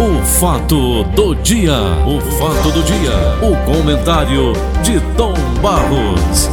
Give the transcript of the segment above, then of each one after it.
O fato do dia, o fato do dia, o comentário de Tom Barros.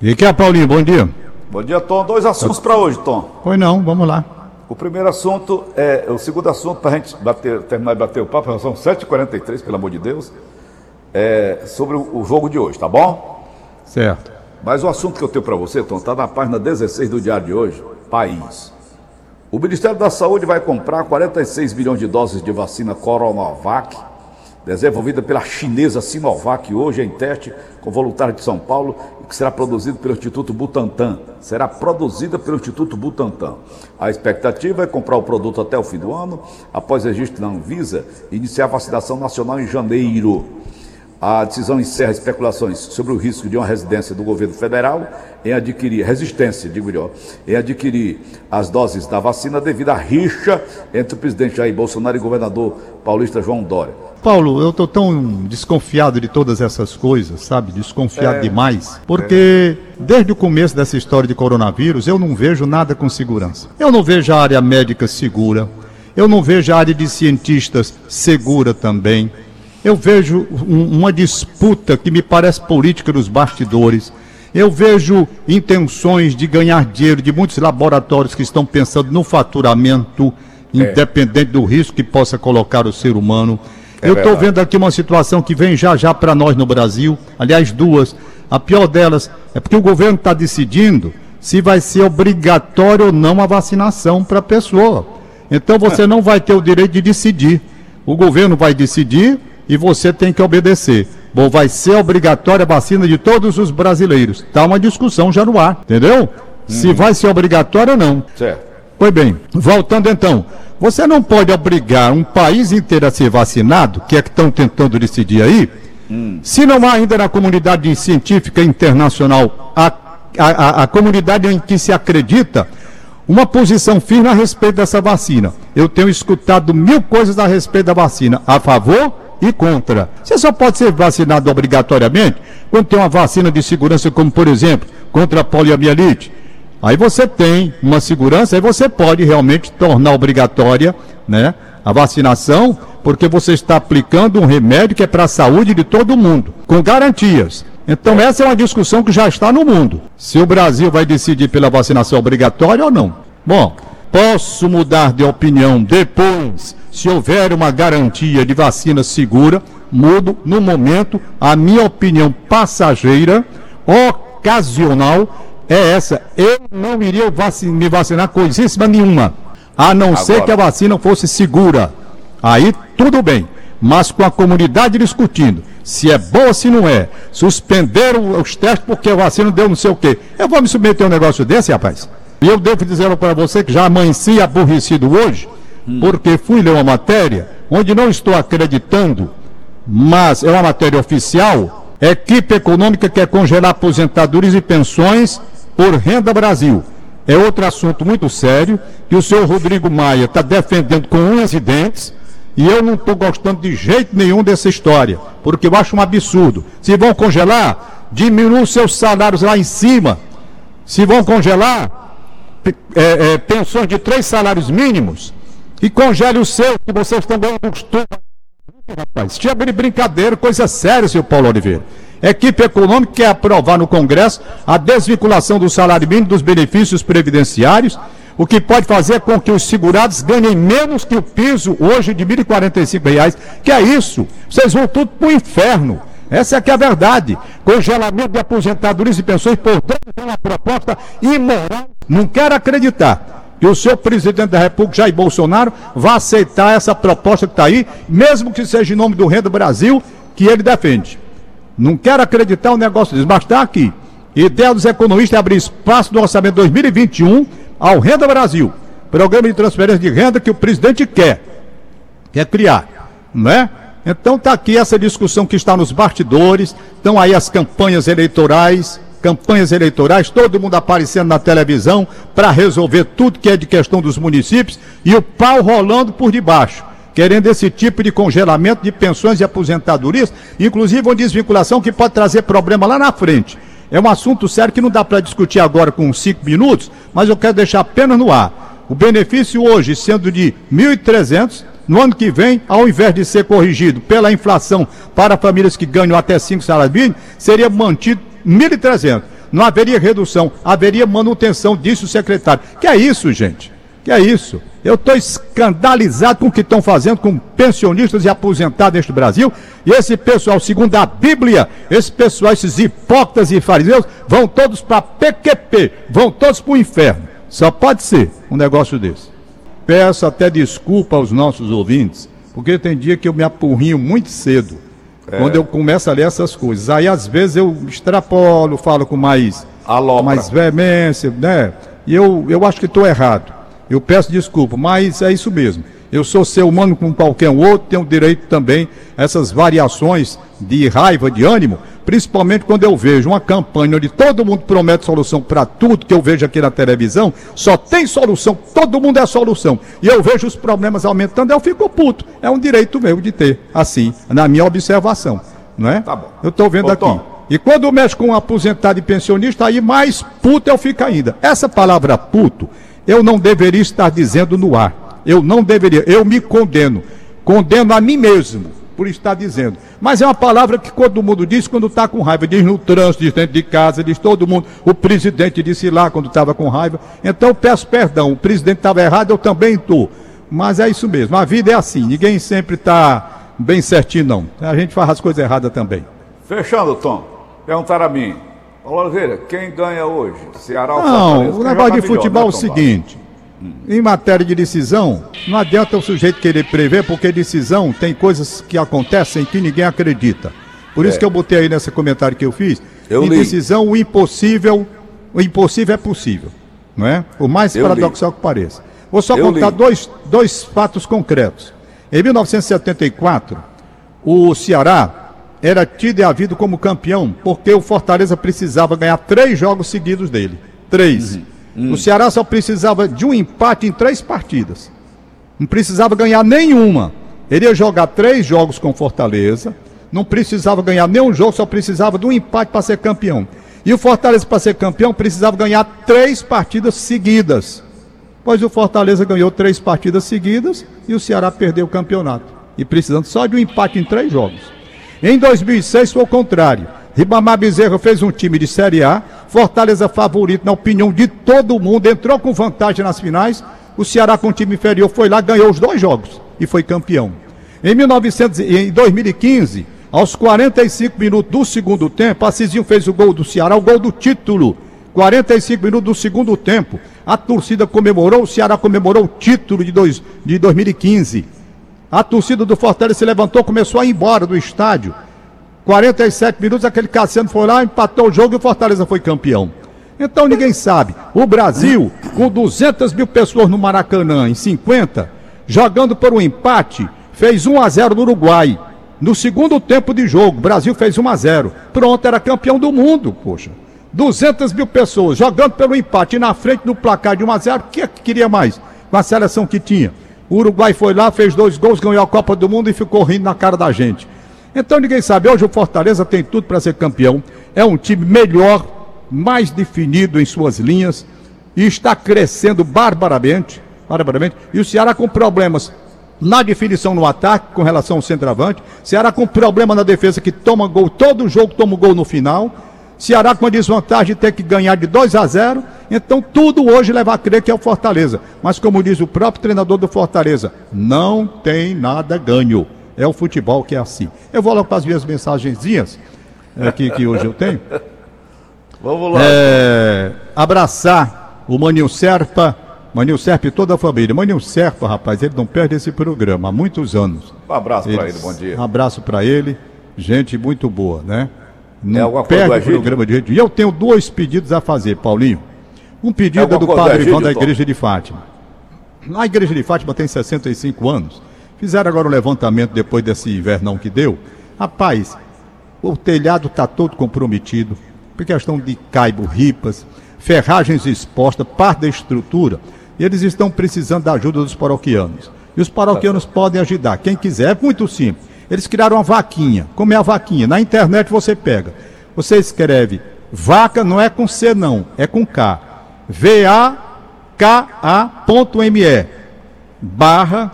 E que é, Paulinho? Bom dia. Bom dia, Tom. Dois assuntos para hoje, Tom. Pois não, vamos lá. O primeiro assunto é o segundo assunto para a gente bater, terminar de bater o papo, são 7h43, pelo amor de Deus, é sobre o, o jogo de hoje, tá bom? Certo. Mas o assunto que eu tenho para você, Tom, está na página 16 do Diário de hoje, País. O Ministério da Saúde vai comprar 46 milhões de doses de vacina Coronavac, desenvolvida pela chinesa Sinovac, hoje em teste com voluntários de São Paulo, que será produzido pelo Instituto Butantan. Será produzida pelo Instituto Butantan. A expectativa é comprar o produto até o fim do ano, após registro na Anvisa, e iniciar a vacinação nacional em janeiro. A decisão encerra especulações sobre o risco de uma residência do governo federal em adquirir, resistência, digo eu, em adquirir as doses da vacina devido à rixa entre o presidente Jair Bolsonaro e o governador paulista João Dória. Paulo, eu tô tão desconfiado de todas essas coisas, sabe? Desconfiado é, demais. Porque é. desde o começo dessa história de coronavírus, eu não vejo nada com segurança. Eu não vejo a área médica segura. Eu não vejo a área de cientistas segura também. Eu vejo um, uma disputa que me parece política nos bastidores. Eu vejo intenções de ganhar dinheiro de muitos laboratórios que estão pensando no faturamento, é. independente do risco que possa colocar o ser humano. É eu estou vendo aqui uma situação que vem já já para nós no Brasil, aliás, duas. A pior delas é porque o governo está decidindo se vai ser obrigatório ou não a vacinação para a pessoa. Então você é. não vai ter o direito de decidir. O governo vai decidir e você tem que obedecer. Bom, vai ser obrigatória a vacina de todos os brasileiros. Está uma discussão já no ar, entendeu? Uhum. Se vai ser obrigatório ou não. Certo. Pois bem, voltando então. Você não pode obrigar um país inteiro a ser vacinado, que é que estão tentando decidir aí, hum. se não há ainda na comunidade científica internacional a, a, a, a comunidade em que se acredita uma posição firme a respeito dessa vacina. Eu tenho escutado mil coisas a respeito da vacina, a favor e contra. Você só pode ser vacinado obrigatoriamente quando tem uma vacina de segurança, como por exemplo, contra a poliomielite. Aí você tem uma segurança, aí você pode realmente tornar obrigatória né, a vacinação, porque você está aplicando um remédio que é para a saúde de todo mundo, com garantias. Então essa é uma discussão que já está no mundo. Se o Brasil vai decidir pela vacinação obrigatória ou não. Bom, posso mudar de opinião depois se houver uma garantia de vacina segura, mudo no momento a minha opinião passageira, ocasional, é essa. Eu não iria vac me vacinar coisíssima nenhuma, a não Agora. ser que a vacina fosse segura. Aí tudo bem, mas com a comunidade discutindo se é boa ou se não é. Suspenderam os testes porque a vacina deu não sei o quê. Eu vou me submeter a um negócio desse, rapaz? E eu devo dizer para você que já amanheci aborrecido hoje porque fui ler uma matéria onde não estou acreditando, mas é uma matéria oficial. Equipe econômica quer congelar aposentadorias e pensões por Renda Brasil. É outro assunto muito sério que o senhor Rodrigo Maia está defendendo com unhas e dentes. E eu não estou gostando de jeito nenhum dessa história, porque eu acho um absurdo. Se vão congelar, diminuam seus salários lá em cima. Se vão congelar, é, é, pensões de três salários mínimos, e congele o seu, que vocês também costumam. Rapaz, tinha brincadeira, coisa séria, senhor Paulo Oliveira. Equipe econômica quer aprovar no Congresso a desvinculação do salário mínimo dos benefícios previdenciários, o que pode fazer com que os segurados ganhem menos que o piso hoje de R$ 1.045. Que é isso? Vocês vão tudo para o inferno. Essa é que é a verdade. Congelamento de aposentadorias e pensões por é uma proposta imoral. Não quero acreditar que o senhor presidente da República, Jair Bolsonaro, vai aceitar essa proposta que está aí, mesmo que seja em nome do Renda Brasil, que ele defende. Não quero acreditar um negócio desse, mas está aqui. Ideia dos economistas é abrir espaço no orçamento 2021 ao Renda Brasil. Programa de transferência de renda que o presidente quer. Quer criar. Não é? Então está aqui essa discussão que está nos bastidores, estão aí as campanhas eleitorais campanhas eleitorais, todo mundo aparecendo na televisão para resolver tudo que é de questão dos municípios e o pau rolando por debaixo, querendo esse tipo de congelamento de pensões e aposentadorias, inclusive uma desvinculação que pode trazer problema lá na frente. É um assunto sério que não dá para discutir agora com cinco minutos, mas eu quero deixar apenas no ar. O benefício hoje sendo de 1.300, no ano que vem, ao invés de ser corrigido pela inflação para famílias que ganham até 5 salários mínimos, seria mantido 1.300. Não haveria redução, haveria manutenção, disse o secretário. Que é isso, gente? Que é isso? Eu estou escandalizado com o que estão fazendo com pensionistas e aposentados neste Brasil. E esse pessoal, segundo a Bíblia, esse pessoal, esses hipócritas e fariseus, vão todos para PQP, vão todos para o inferno. Só pode ser um negócio desse. Peço até desculpa aos nossos ouvintes, porque tem dia que eu me apurrinho muito cedo, é. quando eu começo a ler essas coisas. Aí às vezes eu extrapolo, falo com mais, mais veemência, né? E eu, eu acho que estou errado. Eu peço desculpa, mas é isso mesmo. Eu sou ser humano como qualquer outro, tenho direito também a essas variações de raiva, de ânimo, principalmente quando eu vejo uma campanha onde todo mundo promete solução para tudo que eu vejo aqui na televisão, só tem solução, todo mundo é solução. E eu vejo os problemas aumentando, eu fico puto. É um direito meu de ter, assim, na minha observação, não é? Tá bom. Eu estou vendo Ô, aqui. Tom. E quando mexe com um aposentado e pensionista, aí mais puto eu fico ainda. Essa palavra puto, eu não deveria estar dizendo no ar. Eu não deveria, eu me condeno. Condeno a mim mesmo por estar dizendo. Mas é uma palavra que todo mundo diz quando está com raiva. Diz no trânsito, diz dentro de casa, diz todo mundo. O presidente disse lá quando estava com raiva. Então eu peço perdão. O presidente estava errado, eu também estou. Mas é isso mesmo. A vida é assim. Ninguém sempre está bem certinho, não. A gente faz as coisas erradas também. Fechando, Tom. Perguntaram a mim. Oliveira, quem ganha hoje? Ceará ou Não, o negócio de futebol né, é o seguinte. Em matéria de decisão, não adianta o sujeito querer prever, porque decisão tem coisas que acontecem que ninguém acredita. Por é. isso que eu botei aí nesse comentário que eu fiz. Eu em li. decisão, o impossível, o impossível é possível. Não é? O mais eu paradoxal li. que pareça. Vou só eu contar dois, dois fatos concretos. Em 1974, o Ceará era tido e havido como campeão, porque o Fortaleza precisava ganhar três jogos seguidos dele. Três. Uhum. Hum. O Ceará só precisava de um empate em três partidas. Não precisava ganhar nenhuma. Ele ia jogar três jogos com Fortaleza. Não precisava ganhar nenhum jogo, só precisava de um empate para ser campeão. E o Fortaleza, para ser campeão, precisava ganhar três partidas seguidas. Pois o Fortaleza ganhou três partidas seguidas e o Ceará perdeu o campeonato. E precisando só de um empate em três jogos. Em 2006 foi o contrário. Ribamar Bezerra fez um time de Série A, Fortaleza favorito na opinião de todo mundo, entrou com vantagem nas finais. O Ceará com time inferior foi lá, ganhou os dois jogos e foi campeão. Em, 1900, em 2015, aos 45 minutos do segundo tempo, Assisinho fez o gol do Ceará, o gol do título. 45 minutos do segundo tempo. A torcida comemorou, o Ceará comemorou o título de, dois, de 2015. A torcida do Fortaleza se levantou, começou a ir embora do estádio. 47 minutos, aquele Cassiano foi lá, empatou o jogo e o Fortaleza foi campeão. Então ninguém sabe. O Brasil, com 200 mil pessoas no Maracanã, em 50, jogando por um empate, fez 1 a 0 no Uruguai. No segundo tempo de jogo, o Brasil fez 1 a 0 Pronto, era campeão do mundo, poxa. 200 mil pessoas jogando pelo empate e na frente no placar de 1 a 0 o que, é que queria mais com a seleção que tinha? O Uruguai foi lá, fez dois gols, ganhou a Copa do Mundo e ficou rindo na cara da gente. Então ninguém sabe. Hoje o Fortaleza tem tudo para ser campeão. É um time melhor, mais definido em suas linhas e está crescendo barbaramente, barbaramente. E o Ceará com problemas na definição no ataque com relação ao centroavante. Ceará com problema na defesa que toma gol, todo jogo toma gol no final. Ceará com a desvantagem de ter que ganhar de 2 a 0. Então tudo hoje leva a crer que é o Fortaleza. Mas como diz o próprio treinador do Fortaleza, não tem nada ganho. É o futebol que é assim. Eu vou logo para as minhas mensagenzinhas aqui que hoje eu tenho. Vamos lá. É, abraçar o Maninho Serpa, Maninho Serpa e toda a família. Maninho Serpa, rapaz, ele não perde esse programa há muitos anos. Um abraço para ele, bom dia. Um abraço para ele, gente muito boa, né? Não é perde o programa de gente. E eu tenho dois pedidos a fazer, Paulinho. Um pedido é do Padre Ivan da Igreja de Fátima. A Igreja de Fátima tem 65 anos. Fizeram agora o um levantamento depois desse invernão que deu. Rapaz, o telhado está todo comprometido, por questão de caibo, ripas, ferragens expostas, parte da estrutura. E eles estão precisando da ajuda dos paroquianos. E os paroquianos tá. podem ajudar. Quem quiser, é muito simples. Eles criaram uma vaquinha. Como é a vaquinha? Na internet você pega. Você escreve Vaca não é com C, não, é com K. V-A-K-A.me barra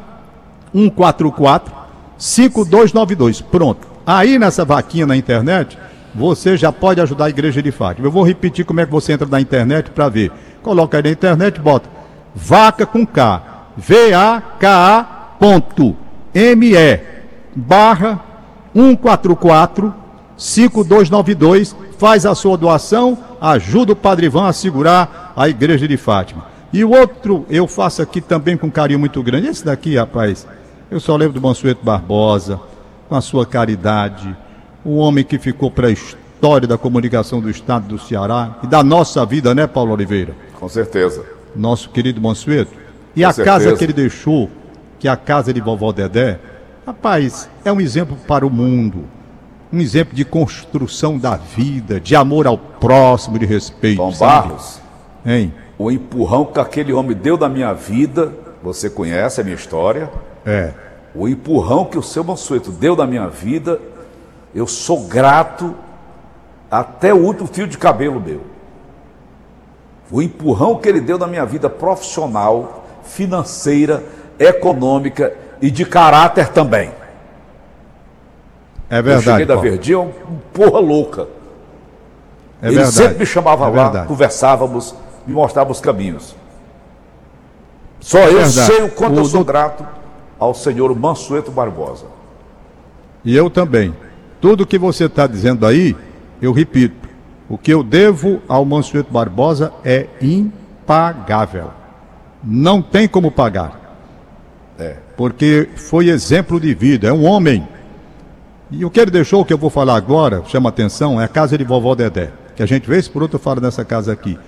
144 5292. Pronto. Aí nessa vaquinha na internet, você já pode ajudar a igreja de Fátima. Eu vou repetir como é que você entra na internet para ver. Coloca aí na internet, bota vaca com K, V-A-K-A ponto M-E barra 144 5292. Faz a sua doação, ajuda o Padre Ivan a segurar a igreja de Fátima. E o outro eu faço aqui também com carinho muito grande. Esse daqui, rapaz, eu só lembro do Mansueto Barbosa, com a sua caridade, um homem que ficou para a história da comunicação do Estado do Ceará e da nossa vida, né, Paulo Oliveira? Com certeza. Nosso querido Mansueto. E Com a certeza. casa que ele deixou, que é a casa de vovó Dedé, rapaz, é um exemplo para o mundo. Um exemplo de construção da vida, de amor ao próximo, de respeito. Tom sabe? Barros, Hein? o empurrão que aquele homem deu na minha vida, você conhece a minha história. É. O empurrão que o seu Mansueto deu na minha vida, eu sou grato até o último fio de cabelo meu. O empurrão que ele deu na minha vida profissional, financeira, econômica e de caráter também. É eu verdade. cheguei da Paulo. Verdinha, um porra louca. É ele verdade. sempre me chamava É lá, verdade. conversávamos, me mostrava os caminhos. Só eu verdade. sei o quanto O eu sou do- grato ao senhor Mansueto Barbosa. E eu também. Tudo que você está dizendo aí, eu repito. O que eu devo ao Mansueto Barbosa é impagável. Não tem como pagar. É. Porque foi exemplo de vida, é um homem. E o que ele deixou, que eu vou falar agora, chama atenção, é a casa de vovó Dedé. Que a gente vez por outra fala nessa casa aqui.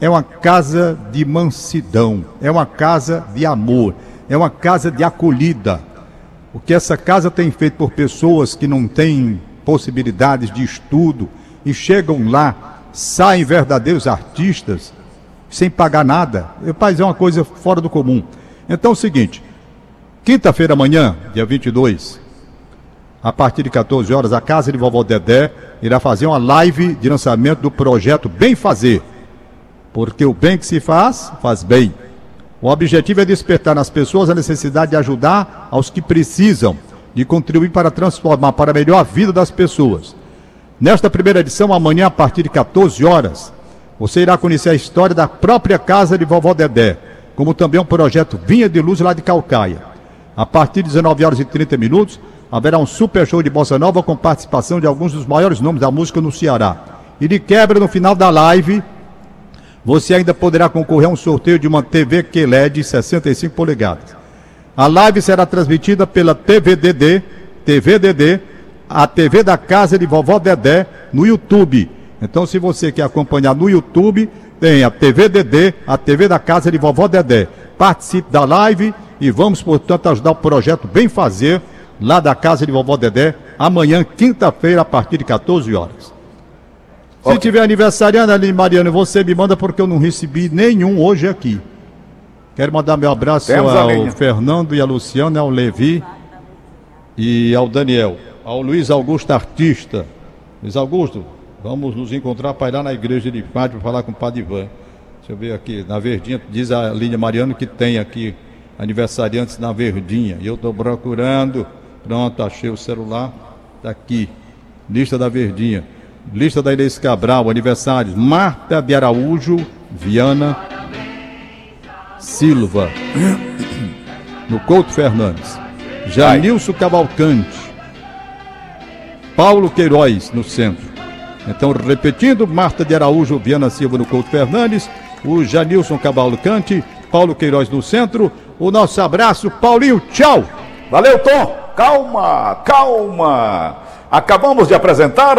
É uma casa de mansidão, é uma casa de amor, é uma casa de acolhida. O que essa casa tem feito por pessoas que não têm possibilidades de estudo e chegam lá, saem verdadeiros artistas, sem pagar nada. Rapaz, é uma coisa fora do comum. Então é o seguinte, quinta-feira amanhã, dia 22, a partir de 14 horas, a Casa de Vovó Dedé irá fazer uma live de lançamento do projeto Bem Fazer. Porque o bem que se faz, faz bem. O objetivo é despertar nas pessoas a necessidade de ajudar aos que precisam, de contribuir para transformar para melhor a vida das pessoas. Nesta primeira edição, amanhã, a partir de 14 horas, você irá conhecer a história da própria casa de vovó Dedé, como também um projeto Vinha de Luz lá de Calcaia. A partir de 19 horas e 30 minutos, haverá um super show de bossa nova com participação de alguns dos maiores nomes da música no Ceará. E de quebra, no final da live, você ainda poderá concorrer a um sorteio de uma TV QLED 65 polegadas. A live será transmitida pela TVDD, TVDD, a TV da casa de vovó Dedé no YouTube. Então, se você quer acompanhar no YouTube, tem a TVDD, a TV da casa de vovó Dedé. Participe da live e vamos, portanto, ajudar o projeto Bem Fazer, lá da casa de vovó Dedé, amanhã, quinta-feira, a partir de 14 horas. Se Ok. tiver aniversariando ali, Mariano, você me manda porque eu não recebi nenhum hoje aqui. Quero mandar meu abraço Temos ao. Fernando e a Luciana, ao Levi e ao Daniel, ao Luiz Augusto Artista. Luiz Augusto, vamos nos encontrar para ir lá na igreja de Fátima falar com o Padre Ivan. Deixa eu ver aqui, na Verdinha, diz a Línia Mariano que tem aqui aniversariantes na Verdinha. E eu estou procurando, pronto, achei o celular, está aqui, lista da Verdinha. Lista da Inês Cabral, aniversários, Marta de Araújo, Viana, Silva, no Couto Fernandes, Janilson Cavalcante, Paulo Queiroz no centro. Então, repetindo, Marta de Araújo, Viana Silva no Couto Fernandes, o Janilson Cavalcante, Paulo Queiroz no centro. O nosso abraço, Paulinho, tchau! Valeu, Tom! Calma, calma! Acabamos de apresentar.